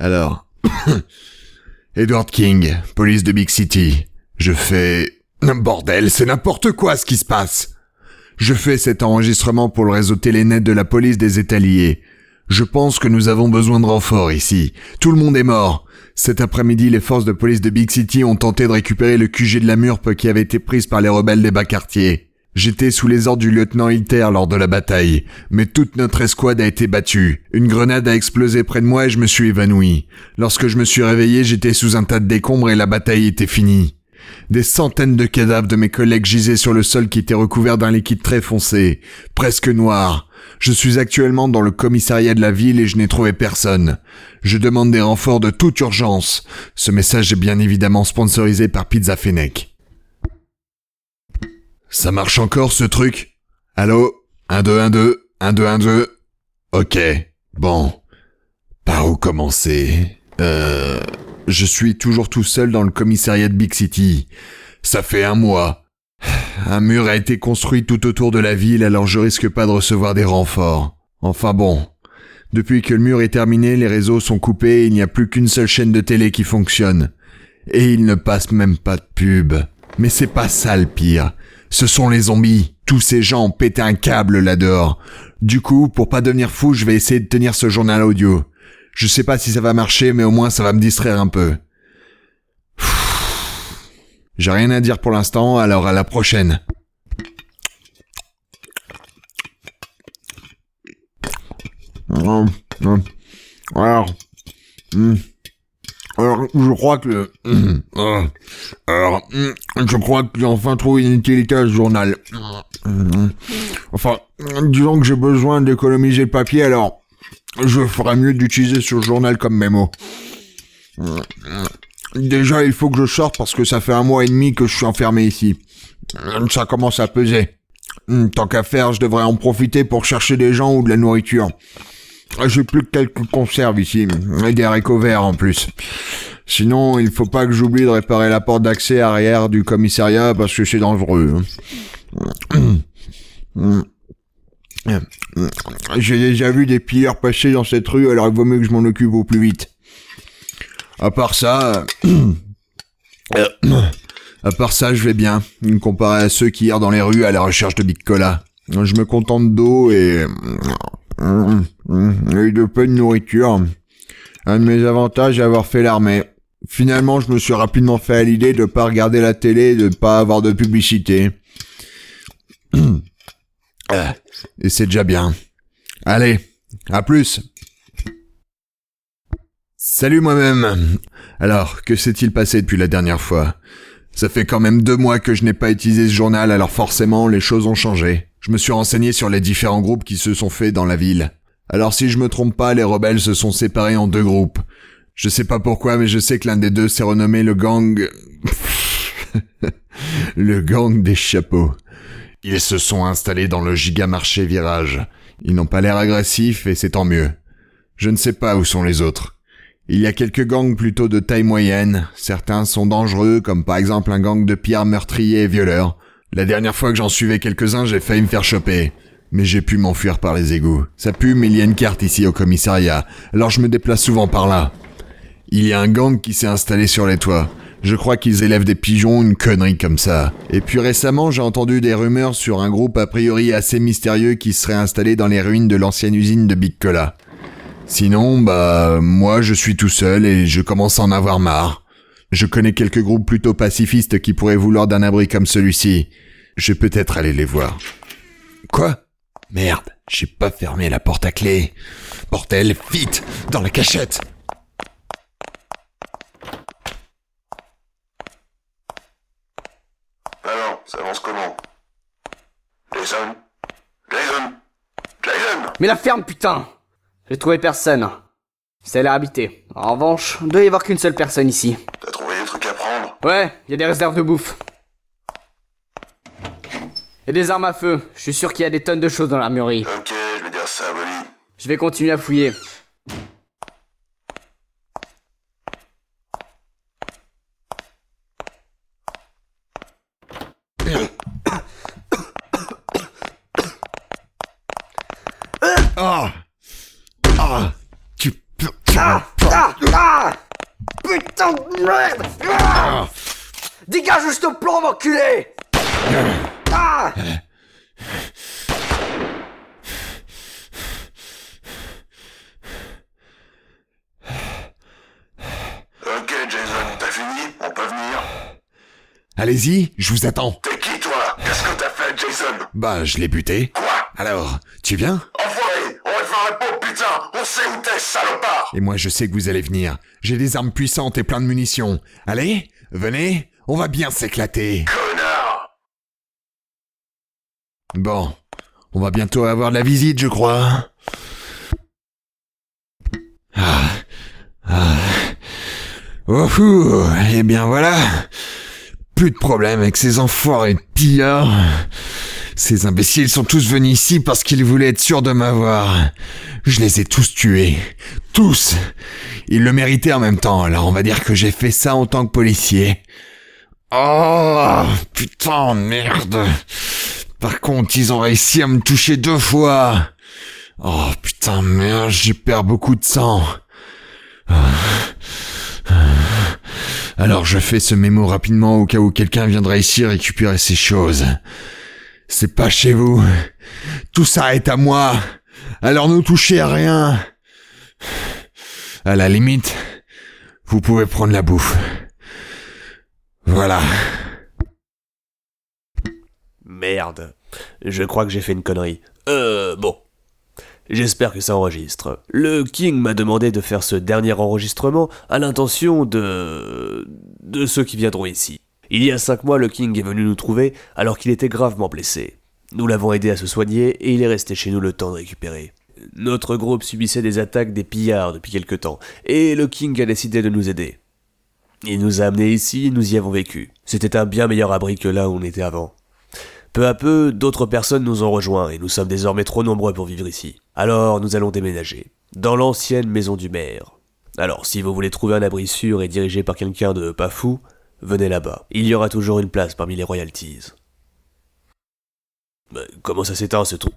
Alors. Edward King, police de Big City. Je fais... Bordel, c'est n'importe quoi ce qui se passe. Je fais cet enregistrement pour le réseau Télénet de la police des Étaliers. Je pense que nous avons besoin de renforts ici. Tout le monde est mort. Cet après-midi, les forces de police de Big City ont tenté de récupérer le QG de la Murpe qui avait été prise par les rebelles des bas quartiers. J'étais sous les ordres du lieutenant Hilter lors de la bataille, mais toute notre escouade a été battue. Une grenade a explosé près de moi et je me suis évanoui. Lorsque je me suis réveillé, j'étais sous un tas de décombres et la bataille était finie. Des centaines de cadavres de mes collègues gisaient sur le sol qui était recouvert d'un liquide très foncé, presque noir. Je suis actuellement dans le commissariat de la ville et je n'ai trouvé personne. Je demande des renforts de toute urgence. Ce message est bien évidemment sponsorisé par Pizza Fennec. Ça marche encore ce truc? Allô? 1 2 1 2 1 2 1 2 OK. Bon. Par où commencer? Euh je suis toujours tout seul dans le commissariat de Big City. Ça fait un mois. Un mur a été construit tout autour de la ville, alors je risque pas de recevoir des renforts. Enfin bon. Depuis que le mur est terminé, les réseaux sont coupés et il n'y a plus qu'une seule chaîne de télé qui fonctionne. Et il ne passe même pas de pub. Mais c'est pas ça le pire. Ce sont les zombies. Tous ces gens ont pété un câble là-dehors. Du coup, pour pas devenir fou, je vais essayer de tenir ce journal audio. Je sais pas si ça va marcher, mais au moins ça va me distraire un peu. J'ai rien à dire pour l'instant, alors à la prochaine. Alors, hmm. Alors, je crois que, euh, alors, hmm, je crois que j'ai enfin trouvé une utilité à ce journal. Enfin, disons que j'ai besoin d'économiser le papier, alors je ferais mieux d'utiliser ce journal comme mémo. Déjà, il faut que je sorte parce que ça fait un mois et demi que je suis enfermé ici. Ça commence à peser. Tant qu'à faire, je devrais en profiter pour chercher des gens ou de la nourriture. J'ai plus que quelques conserves ici, et des haricots verts en plus. Sinon, il faut pas que j'oublie de réparer la porte d'accès arrière du commissariat parce que c'est dangereux. J'ai déjà vu des pilleurs passer dans cette rue, alors il vaut mieux que je m'en occupe au plus vite. À part ça, à part ça, je vais bien, comparé à ceux qui errent dans les rues à la recherche de Big Cola. Je me contente d'eau et... et de peu de nourriture. Un de mes avantages est avoir fait l'armée. Finalement, je me suis rapidement fait à l'idée de pas regarder la télé, de pas avoir de publicité. Et c'est déjà bien. Allez, à plus. Salut moi-même. Alors, que s'est-il passé depuis la dernière fois? Ça fait quand même deux mois que je n'ai pas utilisé ce journal, alors forcément, les choses ont changé. Je me suis renseigné sur les différents groupes qui se sont faits dans la ville. Alors si je me trompe pas, les rebelles se sont séparés en deux groupes. Je sais pas pourquoi, mais je sais que l'un des deux s'est renommé le gang... le gang des chapeaux. Ils se sont installés dans le gigamarché virage. Ils n'ont pas l'air agressifs et c'est tant mieux. Je ne sais pas où sont les autres. Il y a quelques gangs plutôt de taille moyenne. Certains sont dangereux, comme par exemple un gang de pierres meurtriers et violeurs. La dernière fois que j'en suivais quelques-uns, j'ai failli me faire choper. Mais j'ai pu m'enfuir par les égouts. Ça pue, mais il y a une carte ici au commissariat. Alors je me déplace souvent par là. Il y a un gang qui s'est installé sur les toits. Je crois qu'ils élèvent des pigeons, une connerie comme ça. Et puis récemment, j'ai entendu des rumeurs sur un groupe a priori assez mystérieux qui serait installé dans les ruines de l'ancienne usine de Big Cola. Sinon, bah, moi je suis tout seul et je commence à en avoir marre. Je connais quelques groupes plutôt pacifistes qui pourraient vouloir d'un abri comme celui-ci. Je vais peut-être aller les voir. Quoi? Merde, j'ai pas fermé la porte à clé. Bordel, vite Dans la cachette Alors, ça avance comment? Jason? Jason? Jason? Mais la ferme, putain J'ai trouvé personne. C'est l'air habité. En revanche, il doit y avoir qu'une seule personne ici. T'as trouvé des trucs à prendre? Ouais, il y a des réserves de bouffe. Et des armes à feu. Je suis sûr qu'il y a des tonnes de choses dans l'armurerie. Ok, je vais dire ça à. Je vais continuer à fouiller. Ah Ah Tu... Ah, ah, putain de merde. Ah. Dégage je te plombe, enculé. Ah. Ok, Jason, t'as fini On peut venir. Allez-y, je vous attends. T'es qui, toi? Qu'est-ce que t'as fait, Jason? Bah, je l'ai buté. Quoi? Alors, tu viens Enfoiré On va te faire la peau, putain On sait où t'es, salopard Et moi, je sais que vous allez venir. J'ai des armes puissantes et plein de munitions. Allez, venez, on va bien s'éclater. Connard Bon, on va bientôt avoir de la visite, je crois. Ah, ah. Oh, ouh, eh bien voilà. Plus de problème avec ces enfoirés de pillards. Ces imbéciles sont tous venus ici parce qu'ils voulaient être sûrs de m'avoir. Je les ai tous tués. Tous. Ils le méritaient en même temps, alors on va dire que j'ai fait ça en tant que policier. Oh, putain, merde. Par contre, ils ont réussi à me toucher deux fois. Oh putain, merde, j'y perds beaucoup de sang. Alors je fais ce mémo rapidement au cas où quelqu'un viendrait ici récupérer ces choses. C'est pas chez vous. Tout ça est à moi. Alors ne touchez à rien. À la limite, vous pouvez prendre la bouffe. Voilà. Merde. Je crois que j'ai fait une connerie. Euh, bon. J'espère que ça enregistre. Le King m'a demandé de faire ce dernier enregistrement à l'intention de... de ceux qui viendront ici. Il y a cinq mois, le King est venu nous trouver alors qu'il était gravement blessé. Nous l'avons aidé à se soigner et il est resté chez nous le temps de récupérer. Notre groupe subissait des attaques des pillards depuis quelque temps, et le King a décidé de nous aider. Il nous a amenés ici et nous y avons vécu. C'était un bien meilleur abri que là où on était avant. Peu à peu, d'autres personnes nous ont rejoints et nous sommes désormais trop nombreux pour vivre ici. Alors nous allons déménager. Dans l'ancienne maison du maire. Alors si vous voulez trouver un abri sûr et dirigé par quelqu'un de pas fou, venez là-bas. Il y aura toujours une place parmi les royalties. Mais comment ça s'éteint ce truc